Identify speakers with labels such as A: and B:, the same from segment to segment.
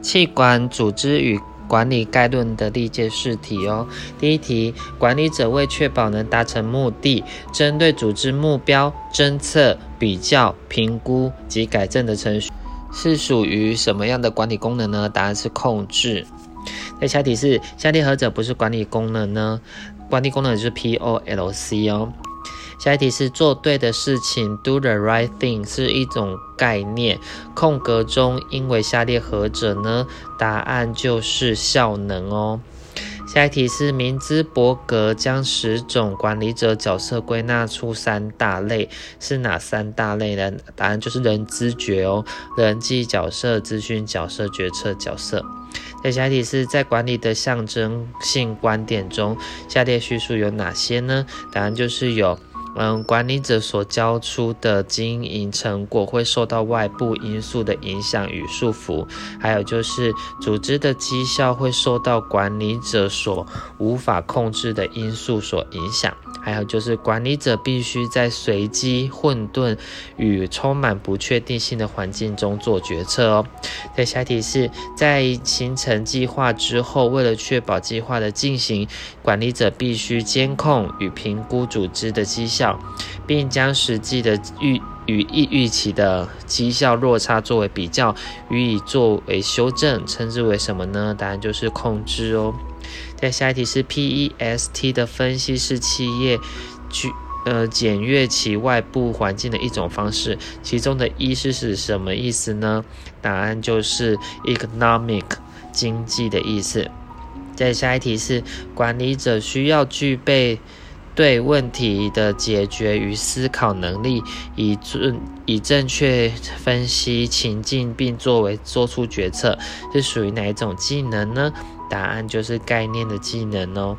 A: 器官、组织与管理概论的历届试题哦。第一题，管理者为确保能达成目的，针对组织目标侦测、比较、评估及改正的程序，是属于什么样的管理功能呢？答案是控制。那下题是，下列何者不是管理功能呢？管理功能就是 P O L C 哦。下一题是做对的事情，do the right thing 是一种概念。空格中因为下列何者呢？答案就是效能哦。下一题是明兹伯格将十种管理者角色归纳出三大类，是哪三大类呢？答案就是人知觉哦，人际角色、资讯角色、决策角色。在下一题是在管理的象征性观点中，下列叙述有哪些呢？答案就是有。嗯，管理者所交出的经营成果会受到外部因素的影响与束缚，还有就是组织的绩效会受到管理者所无法控制的因素所影响。还有就是，管理者必须在随机、混沌与充满不确定性的环境中做决策哦。在下题是在形成计划之后，为了确保计划的进行，管理者必须监控与评估组织的绩效，并将实际的预与预预期的绩效落差作为比较，予以作为修正，称之为什么呢？答案就是控制哦。在下一题是 PEST 的分析是企业去呃检阅其外部环境的一种方式，其中的“意思是什么意思呢？答案就是 economic 经济的意思。在下一题是管理者需要具备对问题的解决与思考能力，以正以正确分析情境并作为做出决策，是属于哪一种技能呢？答案就是概念的技能哦。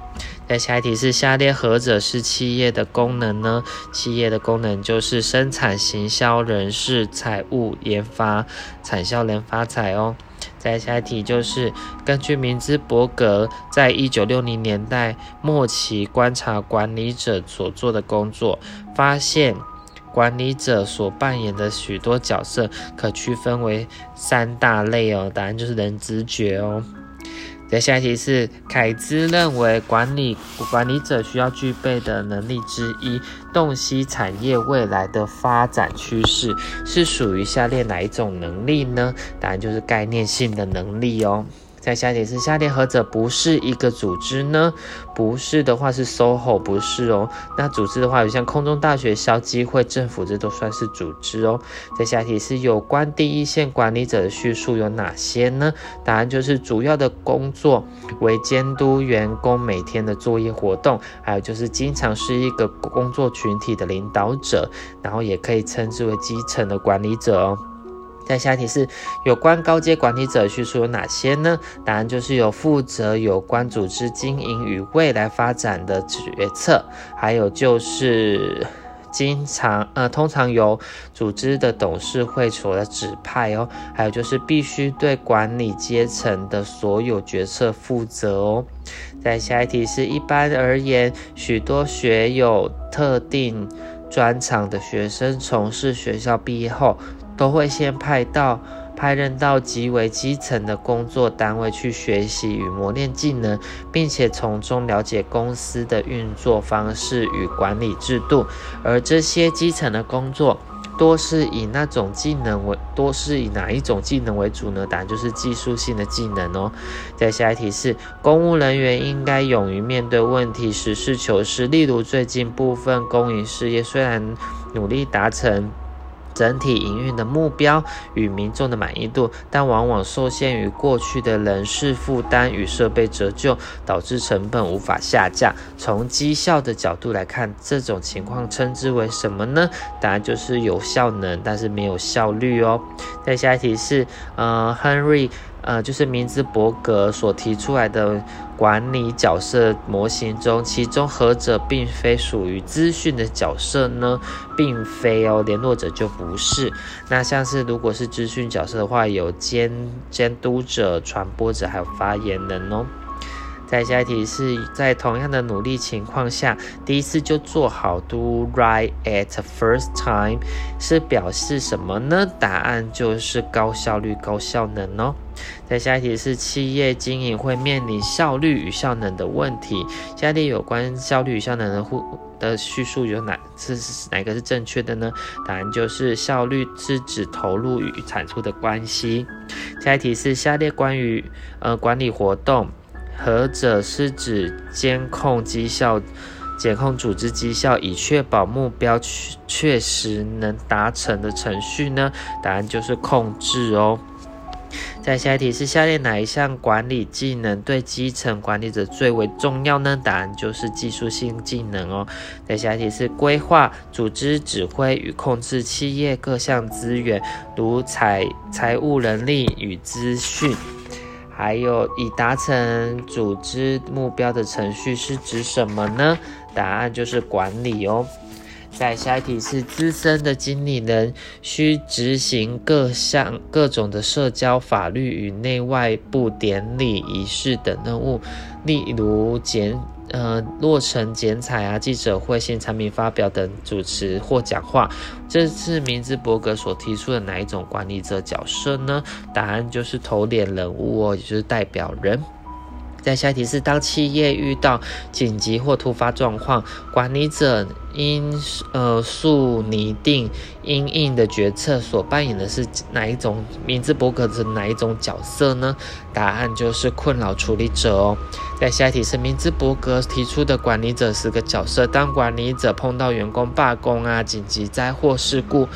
A: 在下一题是下列何者是企业的功能呢？企业的功能就是生产、行销、人事、财务、研发、产销人发财哦。再下一题就是根据明兹伯格在一九六零年代末期观察管理者所做的工作，发现管理者所扮演的许多角色可区分为三大类哦。答案就是人知觉哦。接下一题是凯兹认为管理管理者需要具备的能力之一，洞悉产业未来的发展趋势，是属于下列哪一种能力呢？答案就是概念性的能力哦。在下一题是下列何者不是一个组织呢？不是的话是 SOHO，不是哦。那组织的话，有像空中大学、校机会、政府，这都算是组织哦。在下一题是有关第一线管理者的叙述有哪些呢？答案就是主要的工作为监督员工每天的作业活动，还有就是经常是一个工作群体的领导者，然后也可以称之为基层的管理者哦。在下一题是有关高阶管理者叙述有哪些呢？答案就是有负责有关组织经营与未来发展的决策，还有就是经常呃通常由组织的董事会所指派哦，还有就是必须对管理阶层的所有决策负责哦。在下一题是一般而言，许多学有特定专长的学生从事学校毕业后。都会先派到派任到极为基层的工作单位去学习与磨练技能，并且从中了解公司的运作方式与管理制度。而这些基层的工作多是以那种技能为多是以哪一种技能为主呢？答案就是技术性的技能哦。在下一题是公务人员应该勇于面对问题，实事求是。例如最近部分公营事业虽然努力达成。整体营运的目标与民众的满意度，但往往受限于过去的人事负担与设备折旧，导致成本无法下降。从绩效的角度来看，这种情况称之为什么呢？答案就是有效能，但是没有效率哦。再下一题是，呃，Henry。呃，就是明兹伯格所提出来的管理角色模型中，其中何者并非属于资讯的角色呢？并非哦，联络者就不是。那像是如果是资讯角色的话，有监监督者、传播者，还有发言人哦。再下一题是在同样的努力情况下，第一次就做好 do right at first time 是表示什么呢？答案就是高效率、高效能哦。再下一题是企业经营会面临效率与效能的问题，下列有关效率与效能的互的叙述有哪是哪个是正确的呢？答案就是效率是指投入与产出的关系。下一题是下列关于呃管理活动。何者是指监控绩效、监控组织绩效，以确保目标确确实能达成的程序呢？答案就是控制哦。再下一题是下列哪一项管理技能对基层管理者最为重要呢？答案就是技术性技能哦。再下一题是规划、组织、指挥与控制企业各项资源，如财财务、人力与资讯。还有已达成组织目标的程序是指什么呢？答案就是管理哦。在下一题是资深的经理人需执行各项各种的社交、法律与内外部典礼仪式等任务，例如检。呃，落成剪彩啊，记者会、新产品发表等主持或讲话，这是明兹伯格所提出的哪一种管理者角色呢？答案就是头脸人物哦，也就是代表人。在下一题是：当企业遇到紧急或突发状况，管理者因呃速拟定应应的决策，所扮演的是哪一种明兹伯格的哪一种角色呢？答案就是困扰处理者哦。在下一题是明兹伯格提出的管理者十个角色，当管理者碰到员工罢工啊、紧急灾祸事故。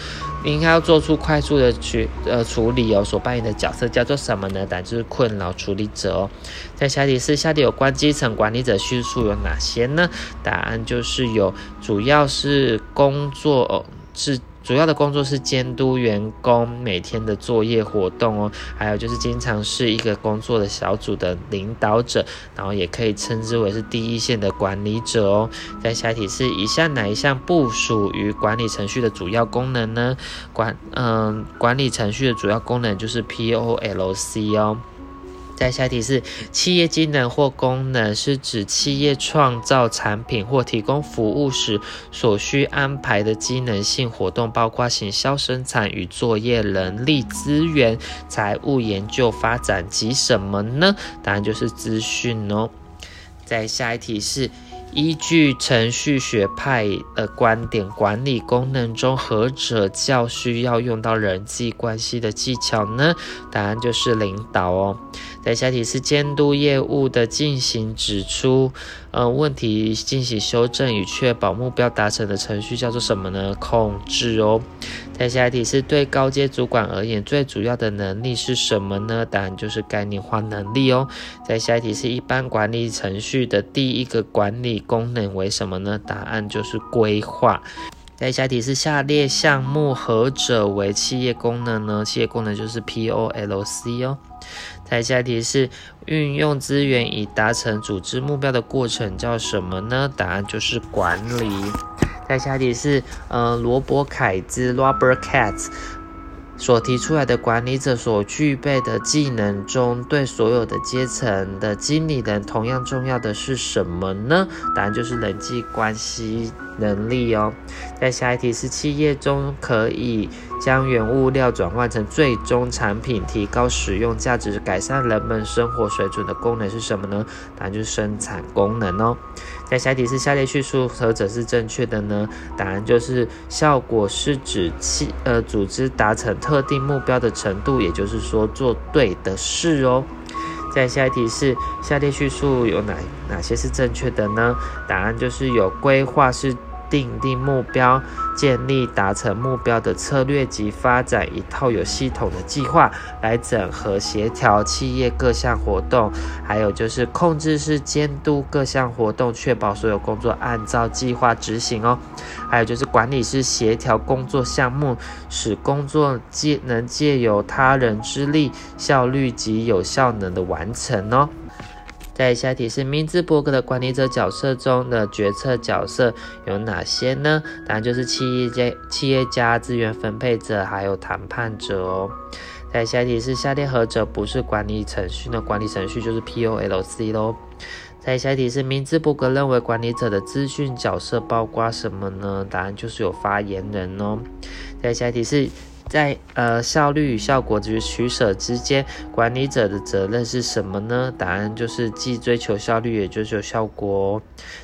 A: 应该要做出快速的去呃处理哦，所扮演的角色叫做什么呢？答案就是困扰处理者哦。在下题是下题有关基层管理者叙述有哪些呢？答案就是有，主要是工作哦是。主要的工作是监督员工每天的作业活动哦，还有就是经常是一个工作的小组的领导者，然后也可以称之为是第一线的管理者哦。在下一题是以下哪一项不属于管理程序的主要功能呢？管嗯，管理程序的主要功能就是 P O L C 哦。在下一题是企业机能或功能，是指企业创造产品或提供服务时所需安排的机能性活动，包括行销、生产与作业、人力资源、财务、研究、发展及什么呢？答案就是资讯哦。在下一题是。依据程序学派的观点，管理功能中何者较需要用到人际关系的技巧呢？答案就是领导哦。在下题是监督业务的进行，指出呃问题进行修正与确保目标达成的程序叫做什么呢？控制哦。在下题是对高阶主管而言最主要的能力是什么呢？答案就是概念化能力哦。在下一题是一般管理程序的第一个管理功能为什么呢？答案就是规划。在下题是下列项目何者为企业功能呢？企业功能就是 P O L C 哦。在下题是运用资源以达成组织目标的过程叫什么呢？答案就是管理。再下题是呃罗伯凯兹 Robert Katz 所提出来的管理者所具备的技能中，对所有的阶层的经理人同样重要的是什么呢？答案就是人际关系。能力哦，在下一题是企业中可以将原物料转换成最终产品，提高使用价值，改善人们生活水准的功能是什么呢？答案就是生产功能哦。在下一题是下列叙述何者是正确的呢？答案就是效果是指企呃组织达成特定目标的程度，也就是说做对的事哦。再下一题是下列叙述有哪哪些是正确的呢？答案就是有规划是。定定目标，建立达成目标的策略及发展一套有系统的计划来整合协调企业各项活动，还有就是控制是监督各项活动，确保所有工作按照计划执行哦。还有就是管理是协调工作项目，使工作借能借由他人之力，效率及有效能的完成哦。在下一题是明兹伯格的管理者角色中的决策角色有哪些呢？答案就是企业家、企业家、资源分配者，还有谈判者哦。在下一题是下列何者不是管理程序呢？管理程序就是 P O L C 咯。在下一题是明兹伯格认为管理者的资讯角色包括什么呢？答案就是有发言人哦。在下一题是。在呃效率与效果之取舍之间，管理者的责任是什么呢？答案就是既追求效率，也追求效果。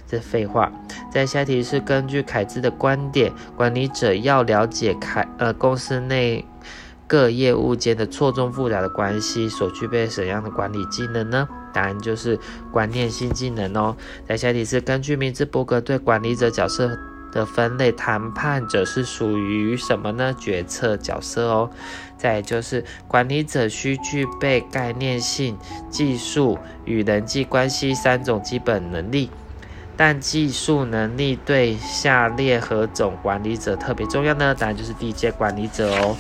A: 这废话。在下题是根据凯兹的观点，管理者要了解凯呃公司内各业务间的错综复杂的关系，所具备什么样的管理技能呢？答案就是观念性技能哦。在下题是根据明治伯格对管理者角色。的分类，谈判者是属于什么呢？决策角色哦。再就是管理者需具备概念性、技术与人际关系三种基本能力，但技术能力对下列何种管理者特别重要呢？当然就是地阶管理者哦。